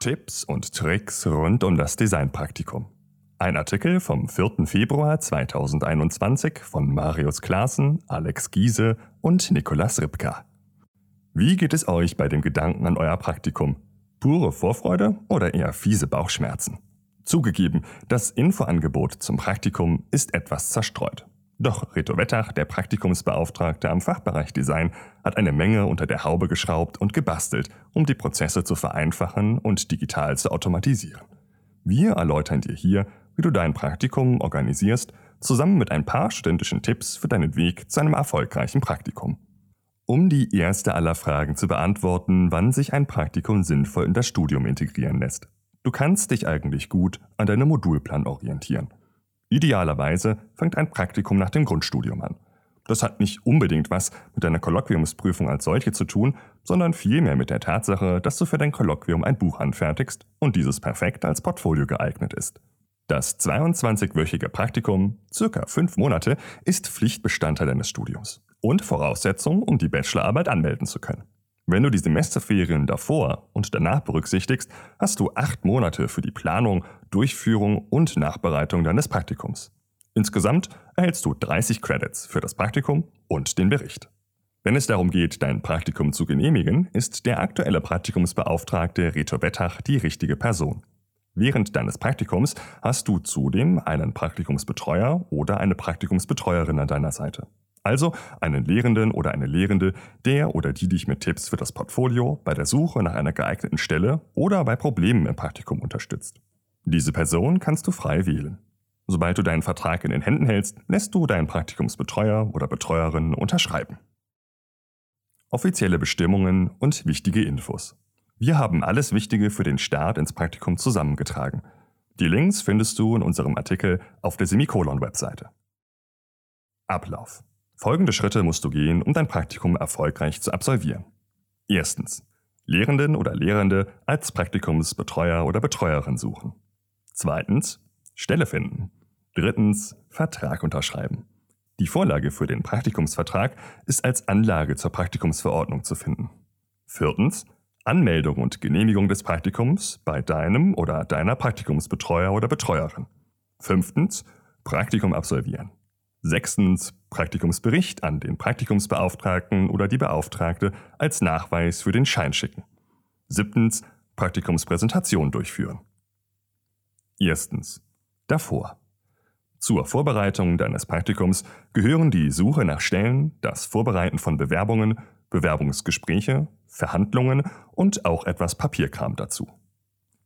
Tipps und Tricks rund um das Designpraktikum. Ein Artikel vom 4. Februar 2021 von Marius Klaassen, Alex Giese und Nikolas Ripka. Wie geht es euch bei dem Gedanken an euer Praktikum? Pure Vorfreude oder eher fiese Bauchschmerzen? Zugegeben, das Infoangebot zum Praktikum ist etwas zerstreut. Doch Reto Wettach, der Praktikumsbeauftragte am Fachbereich Design, hat eine Menge unter der Haube geschraubt und gebastelt, um die Prozesse zu vereinfachen und digital zu automatisieren. Wir erläutern dir hier, wie du dein Praktikum organisierst, zusammen mit ein paar studentischen Tipps für deinen Weg zu einem erfolgreichen Praktikum. Um die erste aller Fragen zu beantworten, wann sich ein Praktikum sinnvoll in das Studium integrieren lässt. Du kannst dich eigentlich gut an deinem Modulplan orientieren. Idealerweise fängt ein Praktikum nach dem Grundstudium an. Das hat nicht unbedingt was mit deiner Kolloquiumsprüfung als solche zu tun, sondern vielmehr mit der Tatsache, dass du für dein Kolloquium ein Buch anfertigst und dieses perfekt als Portfolio geeignet ist. Das 22-wöchige Praktikum, circa fünf Monate, ist Pflichtbestandteil deines Studiums und Voraussetzung, um die Bachelorarbeit anmelden zu können. Wenn du die Semesterferien davor und danach berücksichtigst, hast du acht Monate für die Planung, Durchführung und Nachbereitung deines Praktikums. Insgesamt erhältst du 30 Credits für das Praktikum und den Bericht. Wenn es darum geht, dein Praktikum zu genehmigen, ist der aktuelle Praktikumsbeauftragte Reto Wettach die richtige Person. Während deines Praktikums hast du zudem einen Praktikumsbetreuer oder eine Praktikumsbetreuerin an deiner Seite. Also einen Lehrenden oder eine Lehrende, der oder die dich mit Tipps für das Portfolio, bei der Suche nach einer geeigneten Stelle oder bei Problemen im Praktikum unterstützt. Diese Person kannst du frei wählen. Sobald du deinen Vertrag in den Händen hältst, lässt du deinen Praktikumsbetreuer oder Betreuerin unterschreiben. Offizielle Bestimmungen und wichtige Infos. Wir haben alles Wichtige für den Start ins Praktikum zusammengetragen. Die Links findest du in unserem Artikel auf der Semikolon-Webseite. Ablauf. Folgende Schritte musst du gehen, um dein Praktikum erfolgreich zu absolvieren. Erstens. Lehrenden oder Lehrende als Praktikumsbetreuer oder Betreuerin suchen. Zweitens. Stelle finden. Drittens. Vertrag unterschreiben. Die Vorlage für den Praktikumsvertrag ist als Anlage zur Praktikumsverordnung zu finden. Viertens. Anmeldung und Genehmigung des Praktikums bei deinem oder deiner Praktikumsbetreuer oder Betreuerin. Fünftens. Praktikum absolvieren. Sechstens Praktikumsbericht an den Praktikumsbeauftragten oder die Beauftragte als Nachweis für den Schein schicken. Siebtens Praktikumspräsentation durchführen. Erstens davor. Zur Vorbereitung deines Praktikums gehören die Suche nach Stellen, das Vorbereiten von Bewerbungen, Bewerbungsgespräche, Verhandlungen und auch etwas Papierkram dazu.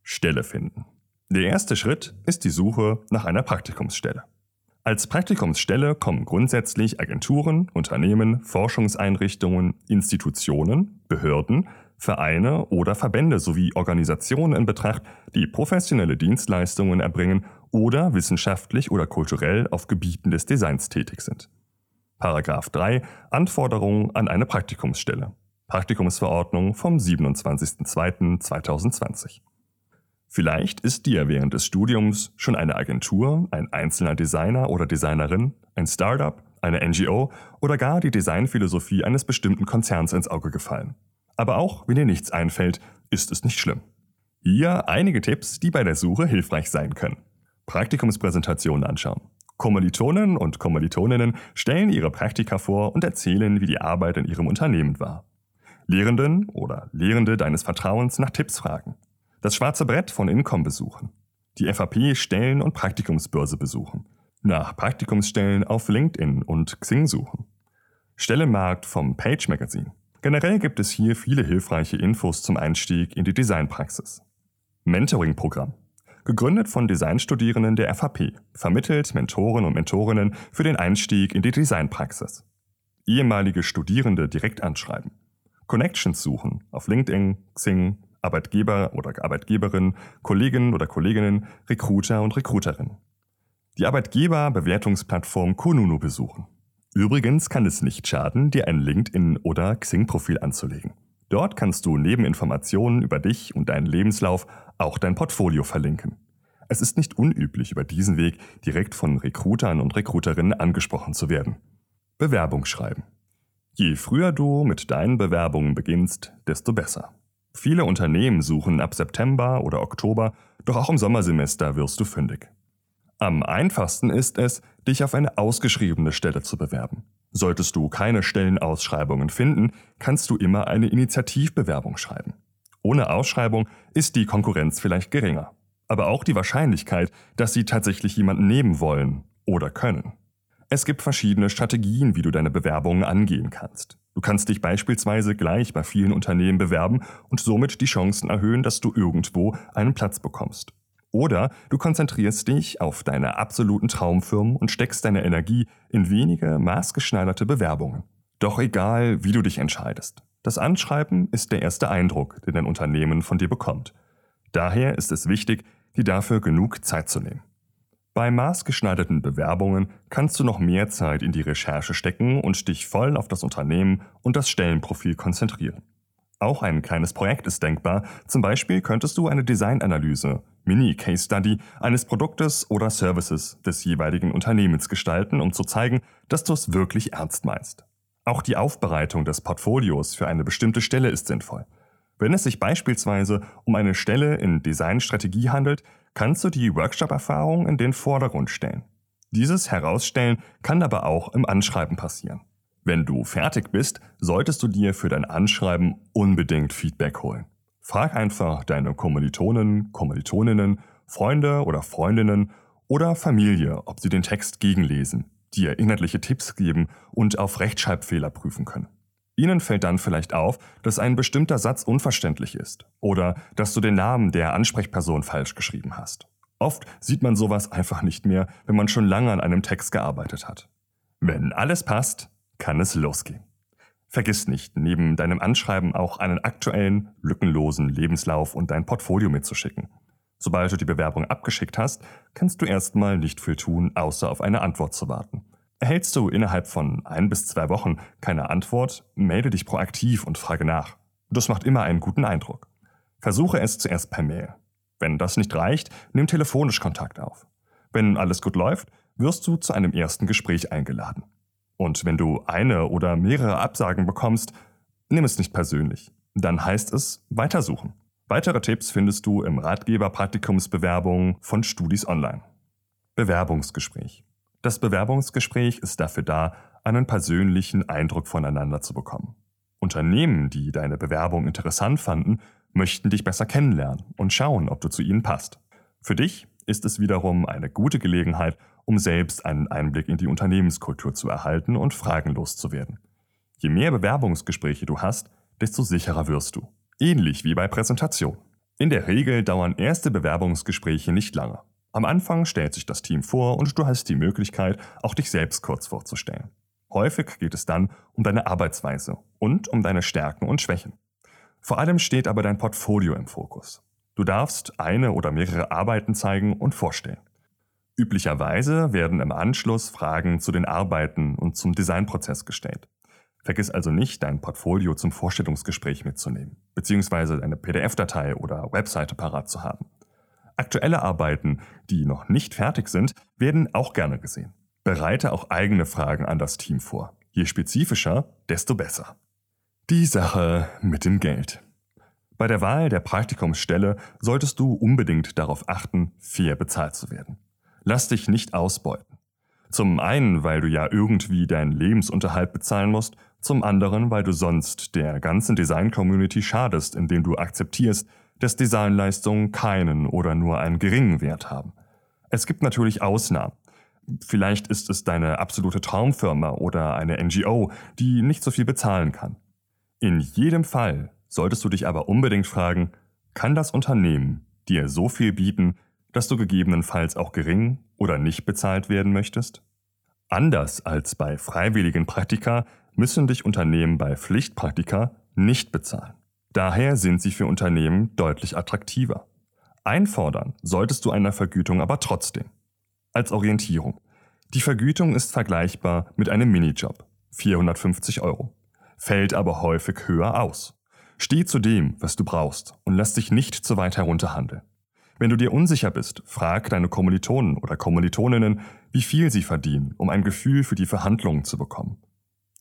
Stelle finden. Der erste Schritt ist die Suche nach einer Praktikumsstelle. Als Praktikumsstelle kommen grundsätzlich Agenturen, Unternehmen, Forschungseinrichtungen, Institutionen, Behörden, Vereine oder Verbände sowie Organisationen in Betracht, die professionelle Dienstleistungen erbringen oder wissenschaftlich oder kulturell auf Gebieten des Designs tätig sind. Paragraph 3 Anforderungen an eine Praktikumsstelle. Praktikumsverordnung vom 27.02.2020. Vielleicht ist dir während des Studiums schon eine Agentur, ein einzelner Designer oder Designerin, ein Startup, eine NGO oder gar die Designphilosophie eines bestimmten Konzerns ins Auge gefallen. Aber auch wenn dir nichts einfällt, ist es nicht schlimm. Hier einige Tipps, die bei der Suche hilfreich sein können. Praktikumspräsentationen anschauen. Kommilitonen und Kommilitoninnen stellen ihre Praktika vor und erzählen, wie die Arbeit in ihrem Unternehmen war. Lehrenden oder Lehrende deines Vertrauens nach Tipps fragen. Das schwarze Brett von Incom besuchen. Die FAP Stellen- und Praktikumsbörse besuchen. Nach Praktikumsstellen auf LinkedIn und Xing suchen. Stellenmarkt vom Page Magazine. Generell gibt es hier viele hilfreiche Infos zum Einstieg in die Designpraxis. Mentoring-Programm. Gegründet von Designstudierenden der FAP, vermittelt Mentoren und Mentorinnen für den Einstieg in die Designpraxis. Ehemalige Studierende direkt anschreiben. Connections suchen auf LinkedIn, Xing, Arbeitgeber oder Arbeitgeberin, Kolleginnen oder Kolleginnen, Recruiter und Recruiterin. Die Arbeitgeberbewertungsplattform Kununu besuchen. Übrigens kann es nicht schaden, dir ein LinkedIn- oder Xing-Profil anzulegen. Dort kannst du neben Informationen über dich und deinen Lebenslauf auch dein Portfolio verlinken. Es ist nicht unüblich, über diesen Weg direkt von Recruitern und Recruiterinnen angesprochen zu werden. Bewerbung schreiben. Je früher du mit deinen Bewerbungen beginnst, desto besser. Viele Unternehmen suchen ab September oder Oktober, doch auch im Sommersemester wirst du fündig. Am einfachsten ist es, dich auf eine ausgeschriebene Stelle zu bewerben. Solltest du keine Stellenausschreibungen finden, kannst du immer eine Initiativbewerbung schreiben. Ohne Ausschreibung ist die Konkurrenz vielleicht geringer, aber auch die Wahrscheinlichkeit, dass sie tatsächlich jemanden nehmen wollen oder können. Es gibt verschiedene Strategien, wie du deine Bewerbungen angehen kannst. Du kannst dich beispielsweise gleich bei vielen Unternehmen bewerben und somit die Chancen erhöhen, dass du irgendwo einen Platz bekommst. Oder du konzentrierst dich auf deine absoluten Traumfirmen und steckst deine Energie in wenige maßgeschneiderte Bewerbungen. Doch egal, wie du dich entscheidest. Das Anschreiben ist der erste Eindruck, den ein Unternehmen von dir bekommt. Daher ist es wichtig, dir dafür genug Zeit zu nehmen. Bei maßgeschneiderten Bewerbungen kannst du noch mehr Zeit in die Recherche stecken und dich voll auf das Unternehmen und das Stellenprofil konzentrieren. Auch ein kleines Projekt ist denkbar. Zum Beispiel könntest du eine Designanalyse, Mini-Case Study eines Produktes oder Services des jeweiligen Unternehmens gestalten, um zu zeigen, dass du es wirklich ernst meinst. Auch die Aufbereitung des Portfolios für eine bestimmte Stelle ist sinnvoll. Wenn es sich beispielsweise um eine Stelle in Designstrategie handelt, kannst du die Workshop-Erfahrung in den Vordergrund stellen. Dieses Herausstellen kann aber auch im Anschreiben passieren. Wenn du fertig bist, solltest du dir für dein Anschreiben unbedingt Feedback holen. Frag einfach deine Kommilitonen, Kommilitoninnen, Freunde oder Freundinnen oder Familie, ob sie den Text gegenlesen, dir inhaltliche Tipps geben und auf Rechtschreibfehler prüfen können. Ihnen fällt dann vielleicht auf, dass ein bestimmter Satz unverständlich ist oder dass du den Namen der Ansprechperson falsch geschrieben hast. Oft sieht man sowas einfach nicht mehr, wenn man schon lange an einem Text gearbeitet hat. Wenn alles passt, kann es losgehen. Vergiss nicht, neben deinem Anschreiben auch einen aktuellen, lückenlosen Lebenslauf und dein Portfolio mitzuschicken. Sobald du die Bewerbung abgeschickt hast, kannst du erstmal nicht viel tun, außer auf eine Antwort zu warten. Erhältst du innerhalb von ein bis zwei Wochen keine Antwort, melde dich proaktiv und frage nach. Das macht immer einen guten Eindruck. Versuche es zuerst per Mail. Wenn das nicht reicht, nimm telefonisch Kontakt auf. Wenn alles gut läuft, wirst du zu einem ersten Gespräch eingeladen. Und wenn du eine oder mehrere Absagen bekommst, nimm es nicht persönlich. Dann heißt es weitersuchen. Weitere Tipps findest du im Ratgeber Praktikumsbewerbung von Studis Online. Bewerbungsgespräch. Das Bewerbungsgespräch ist dafür da, einen persönlichen Eindruck voneinander zu bekommen. Unternehmen, die deine Bewerbung interessant fanden, möchten dich besser kennenlernen und schauen, ob du zu ihnen passt. Für dich ist es wiederum eine gute Gelegenheit, um selbst einen Einblick in die Unternehmenskultur zu erhalten und fragenlos zu werden. Je mehr Bewerbungsgespräche du hast, desto sicherer wirst du. Ähnlich wie bei Präsentation. In der Regel dauern erste Bewerbungsgespräche nicht lange. Am Anfang stellt sich das Team vor und du hast die Möglichkeit, auch dich selbst kurz vorzustellen. Häufig geht es dann um deine Arbeitsweise und um deine Stärken und Schwächen. Vor allem steht aber dein Portfolio im Fokus. Du darfst eine oder mehrere Arbeiten zeigen und vorstellen. Üblicherweise werden im Anschluss Fragen zu den Arbeiten und zum Designprozess gestellt. Vergiss also nicht, dein Portfolio zum Vorstellungsgespräch mitzunehmen, beziehungsweise eine PDF-Datei oder Webseite parat zu haben. Aktuelle Arbeiten, die noch nicht fertig sind, werden auch gerne gesehen. Bereite auch eigene Fragen an das Team vor. Je spezifischer, desto besser. Die Sache mit dem Geld. Bei der Wahl der Praktikumsstelle solltest du unbedingt darauf achten, fair bezahlt zu werden. Lass dich nicht ausbeuten. Zum einen, weil du ja irgendwie deinen Lebensunterhalt bezahlen musst, zum anderen, weil du sonst der ganzen Design-Community schadest, indem du akzeptierst, dass Designleistungen keinen oder nur einen geringen Wert haben. Es gibt natürlich Ausnahmen. Vielleicht ist es deine absolute Traumfirma oder eine NGO, die nicht so viel bezahlen kann. In jedem Fall solltest du dich aber unbedingt fragen, kann das Unternehmen dir so viel bieten, dass du gegebenenfalls auch gering oder nicht bezahlt werden möchtest? Anders als bei freiwilligen Praktika müssen dich Unternehmen bei Pflichtpraktika nicht bezahlen. Daher sind sie für Unternehmen deutlich attraktiver. Einfordern solltest du einer Vergütung aber trotzdem. Als Orientierung. Die Vergütung ist vergleichbar mit einem Minijob. 450 Euro. Fällt aber häufig höher aus. Steh zu dem, was du brauchst und lass dich nicht zu weit herunterhandeln. Wenn du dir unsicher bist, frag deine Kommilitonen oder Kommilitoninnen, wie viel sie verdienen, um ein Gefühl für die Verhandlungen zu bekommen.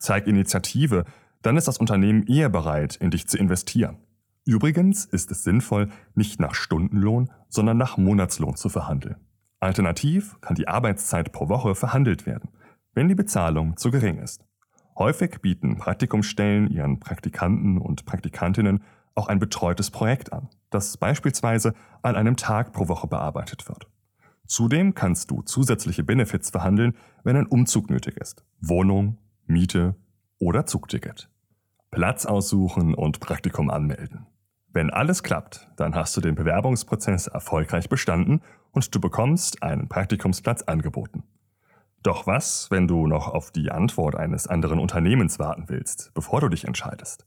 Zeig Initiative, dann ist das Unternehmen eher bereit, in dich zu investieren. Übrigens ist es sinnvoll, nicht nach Stundenlohn, sondern nach Monatslohn zu verhandeln. Alternativ kann die Arbeitszeit pro Woche verhandelt werden, wenn die Bezahlung zu gering ist. Häufig bieten Praktikumsstellen ihren Praktikanten und Praktikantinnen auch ein betreutes Projekt an, das beispielsweise an einem Tag pro Woche bearbeitet wird. Zudem kannst du zusätzliche Benefits verhandeln, wenn ein Umzug nötig ist. Wohnung, Miete oder Zugticket. Platz aussuchen und Praktikum anmelden. Wenn alles klappt, dann hast du den Bewerbungsprozess erfolgreich bestanden und du bekommst einen Praktikumsplatz angeboten. Doch was, wenn du noch auf die Antwort eines anderen Unternehmens warten willst, bevor du dich entscheidest?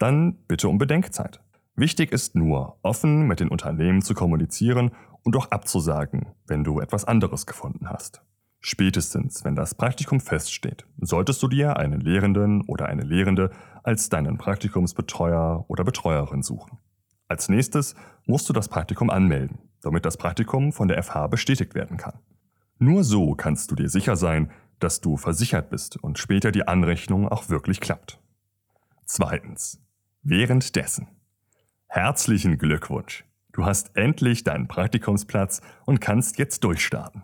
Dann bitte um Bedenkzeit. Wichtig ist nur, offen mit den Unternehmen zu kommunizieren und auch abzusagen, wenn du etwas anderes gefunden hast. Spätestens, wenn das Praktikum feststeht, solltest du dir einen Lehrenden oder eine Lehrende als deinen Praktikumsbetreuer oder Betreuerin suchen. Als nächstes musst du das Praktikum anmelden, damit das Praktikum von der FH bestätigt werden kann. Nur so kannst du dir sicher sein, dass du versichert bist und später die Anrechnung auch wirklich klappt. Zweitens. Währenddessen. Herzlichen Glückwunsch! Du hast endlich deinen Praktikumsplatz und kannst jetzt durchstarten.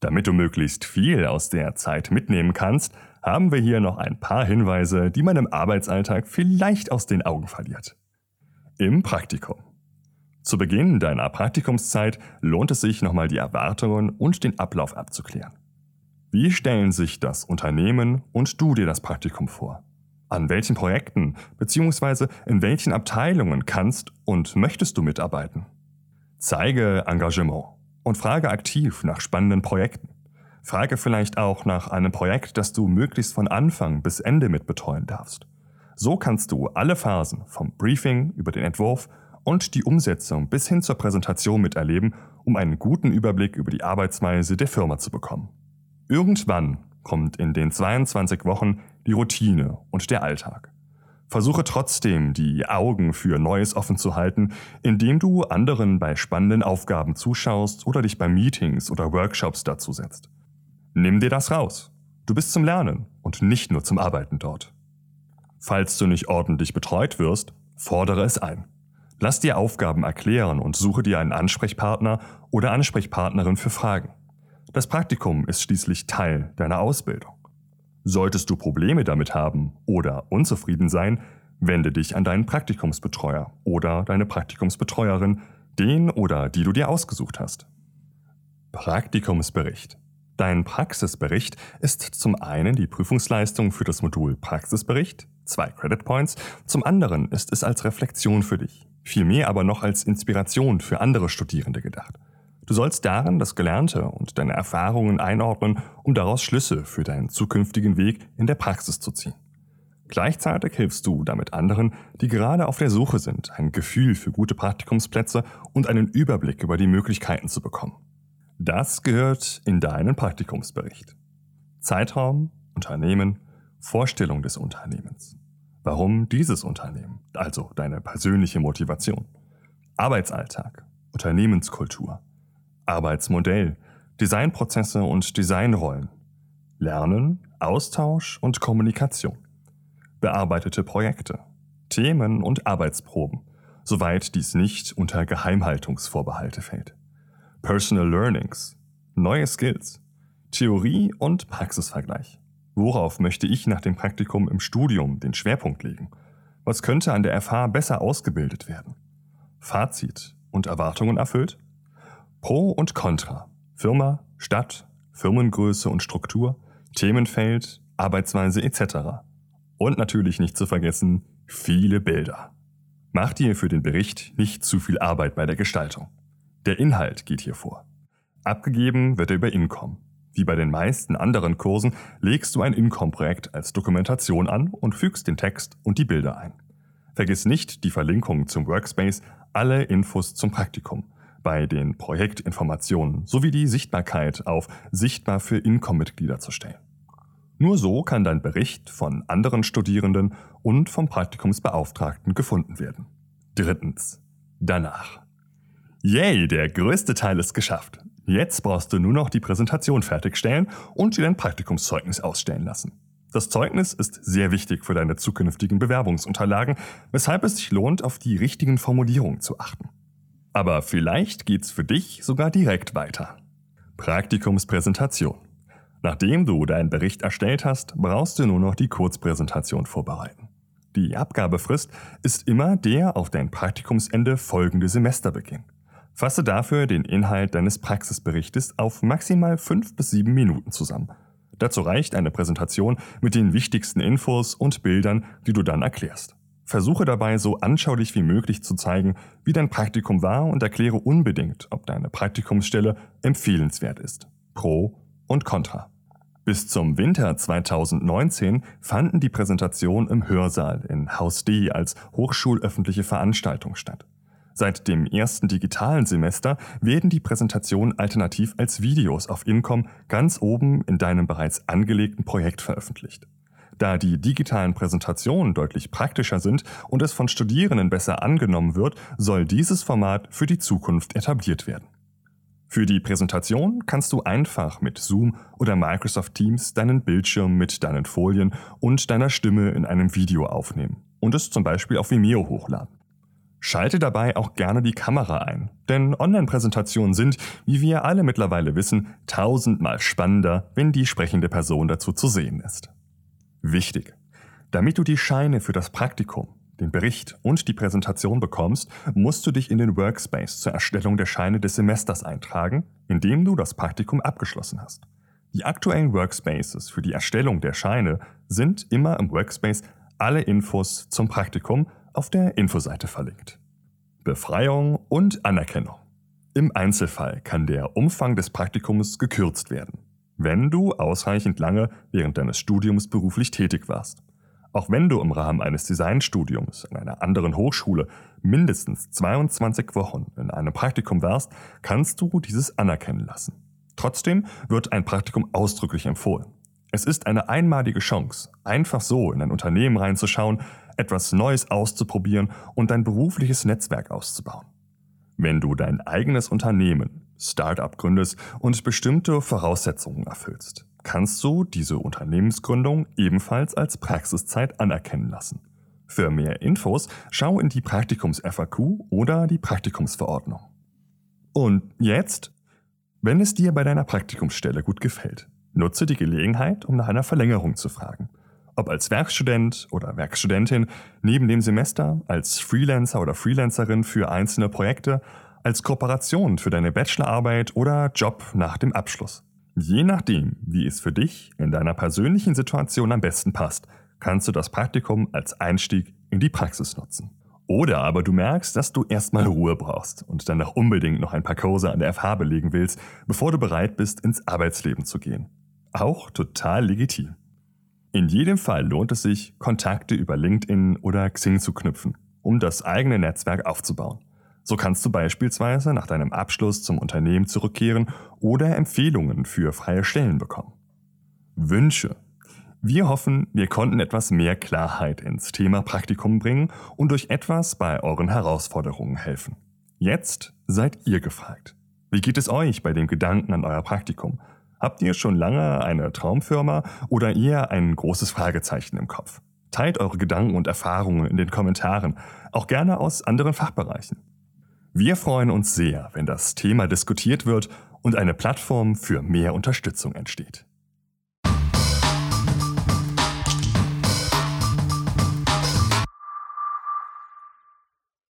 Damit du möglichst viel aus der Zeit mitnehmen kannst, haben wir hier noch ein paar Hinweise, die man im Arbeitsalltag vielleicht aus den Augen verliert. Im Praktikum. Zu Beginn deiner Praktikumszeit lohnt es sich nochmal die Erwartungen und den Ablauf abzuklären. Wie stellen sich das Unternehmen und du dir das Praktikum vor? An welchen Projekten bzw. in welchen Abteilungen kannst und möchtest du mitarbeiten? Zeige Engagement und frage aktiv nach spannenden Projekten. Frage vielleicht auch nach einem Projekt, das du möglichst von Anfang bis Ende mitbetreuen darfst. So kannst du alle Phasen vom Briefing über den Entwurf und die Umsetzung bis hin zur Präsentation miterleben, um einen guten Überblick über die Arbeitsweise der Firma zu bekommen. Irgendwann kommt in den 22 Wochen die Routine und der Alltag. Versuche trotzdem, die Augen für Neues offen zu halten, indem du anderen bei spannenden Aufgaben zuschaust oder dich bei Meetings oder Workshops dazu setzt. Nimm dir das raus. Du bist zum Lernen und nicht nur zum Arbeiten dort. Falls du nicht ordentlich betreut wirst, fordere es ein. Lass dir Aufgaben erklären und suche dir einen Ansprechpartner oder Ansprechpartnerin für Fragen. Das Praktikum ist schließlich Teil deiner Ausbildung. Solltest du Probleme damit haben oder unzufrieden sein, wende dich an deinen Praktikumsbetreuer oder deine Praktikumsbetreuerin, den oder die du dir ausgesucht hast. Praktikumsbericht. Dein Praxisbericht ist zum einen die Prüfungsleistung für das Modul Praxisbericht, zwei Credit Points, zum anderen ist es als Reflexion für dich, vielmehr aber noch als Inspiration für andere Studierende gedacht. Du sollst darin das Gelernte und deine Erfahrungen einordnen, um daraus Schlüsse für deinen zukünftigen Weg in der Praxis zu ziehen. Gleichzeitig hilfst du damit anderen, die gerade auf der Suche sind, ein Gefühl für gute Praktikumsplätze und einen Überblick über die Möglichkeiten zu bekommen. Das gehört in deinen Praktikumsbericht. Zeitraum, Unternehmen, Vorstellung des Unternehmens. Warum dieses Unternehmen? Also deine persönliche Motivation. Arbeitsalltag, Unternehmenskultur, Arbeitsmodell, Designprozesse und Designrollen, Lernen, Austausch und Kommunikation, bearbeitete Projekte, Themen und Arbeitsproben, soweit dies nicht unter Geheimhaltungsvorbehalte fällt, Personal Learnings, neue Skills, Theorie und Praxisvergleich. Worauf möchte ich nach dem Praktikum im Studium den Schwerpunkt legen? Was könnte an der FH besser ausgebildet werden? Fazit und Erwartungen erfüllt? Pro und Contra. Firma, Stadt, Firmengröße und Struktur, Themenfeld, Arbeitsweise etc. Und natürlich nicht zu vergessen, viele Bilder. Mach dir für den Bericht nicht zu viel Arbeit bei der Gestaltung. Der Inhalt geht hier vor. Abgegeben wird er über Income. Wie bei den meisten anderen Kursen legst du ein Income-Projekt als Dokumentation an und fügst den Text und die Bilder ein. Vergiss nicht die Verlinkung zum Workspace, alle Infos zum Praktikum bei den Projektinformationen sowie die Sichtbarkeit auf Sichtbar für Income-Mitglieder zu stellen. Nur so kann dein Bericht von anderen Studierenden und vom Praktikumsbeauftragten gefunden werden. Drittens. Danach. Yay, der größte Teil ist geschafft. Jetzt brauchst du nur noch die Präsentation fertigstellen und dir dein Praktikumszeugnis ausstellen lassen. Das Zeugnis ist sehr wichtig für deine zukünftigen Bewerbungsunterlagen, weshalb es sich lohnt, auf die richtigen Formulierungen zu achten. Aber vielleicht geht's für dich sogar direkt weiter. Praktikumspräsentation. Nachdem du deinen Bericht erstellt hast, brauchst du nur noch die Kurzpräsentation vorbereiten. Die Abgabefrist ist immer der auf dein Praktikumsende folgende Semesterbeginn. Fasse dafür den Inhalt deines Praxisberichtes auf maximal fünf bis sieben Minuten zusammen. Dazu reicht eine Präsentation mit den wichtigsten Infos und Bildern, die du dann erklärst. Versuche dabei so anschaulich wie möglich zu zeigen, wie dein Praktikum war und erkläre unbedingt, ob deine Praktikumsstelle empfehlenswert ist. Pro und Contra. Bis zum Winter 2019 fanden die Präsentationen im Hörsaal in Haus D als hochschulöffentliche Veranstaltung statt. Seit dem ersten digitalen Semester werden die Präsentationen alternativ als Videos auf Incom ganz oben in deinem bereits angelegten Projekt veröffentlicht. Da die digitalen Präsentationen deutlich praktischer sind und es von Studierenden besser angenommen wird, soll dieses Format für die Zukunft etabliert werden. Für die Präsentation kannst du einfach mit Zoom oder Microsoft Teams deinen Bildschirm mit deinen Folien und deiner Stimme in einem Video aufnehmen und es zum Beispiel auf Vimeo hochladen. Schalte dabei auch gerne die Kamera ein, denn Online-Präsentationen sind, wie wir alle mittlerweile wissen, tausendmal spannender, wenn die sprechende Person dazu zu sehen ist. Wichtig. Damit du die Scheine für das Praktikum, den Bericht und die Präsentation bekommst, musst du dich in den Workspace zur Erstellung der Scheine des Semesters eintragen, indem du das Praktikum abgeschlossen hast. Die aktuellen Workspaces für die Erstellung der Scheine sind immer im Workspace alle Infos zum Praktikum auf der Infoseite verlinkt. Befreiung und Anerkennung. Im Einzelfall kann der Umfang des Praktikums gekürzt werden wenn du ausreichend lange während deines Studiums beruflich tätig warst. Auch wenn du im Rahmen eines Designstudiums an einer anderen Hochschule mindestens 22 Wochen in einem Praktikum warst, kannst du dieses anerkennen lassen. Trotzdem wird ein Praktikum ausdrücklich empfohlen. Es ist eine einmalige Chance, einfach so in ein Unternehmen reinzuschauen, etwas Neues auszuprobieren und dein berufliches Netzwerk auszubauen. Wenn du dein eigenes Unternehmen Startup gründest und bestimmte Voraussetzungen erfüllst, kannst du diese Unternehmensgründung ebenfalls als Praxiszeit anerkennen lassen. Für mehr Infos schau in die Praktikums-FAQ oder die Praktikumsverordnung. Und jetzt? Wenn es dir bei deiner Praktikumsstelle gut gefällt, nutze die Gelegenheit, um nach einer Verlängerung zu fragen. Ob als Werkstudent oder Werkstudentin, neben dem Semester, als Freelancer oder Freelancerin für einzelne Projekte als Kooperation für deine Bachelorarbeit oder Job nach dem Abschluss. Je nachdem, wie es für dich in deiner persönlichen Situation am besten passt, kannst du das Praktikum als Einstieg in die Praxis nutzen. Oder aber du merkst, dass du erstmal Ruhe brauchst und dann noch unbedingt noch ein paar Kurse an der FH belegen willst, bevor du bereit bist, ins Arbeitsleben zu gehen. Auch total legitim. In jedem Fall lohnt es sich, Kontakte über LinkedIn oder Xing zu knüpfen, um das eigene Netzwerk aufzubauen. So kannst du beispielsweise nach deinem Abschluss zum Unternehmen zurückkehren oder Empfehlungen für freie Stellen bekommen. Wünsche. Wir hoffen, wir konnten etwas mehr Klarheit ins Thema Praktikum bringen und euch etwas bei euren Herausforderungen helfen. Jetzt seid ihr gefragt. Wie geht es euch bei dem Gedanken an euer Praktikum? Habt ihr schon lange eine Traumfirma oder eher ein großes Fragezeichen im Kopf? Teilt eure Gedanken und Erfahrungen in den Kommentaren, auch gerne aus anderen Fachbereichen. Wir freuen uns sehr, wenn das Thema diskutiert wird und eine Plattform für mehr Unterstützung entsteht.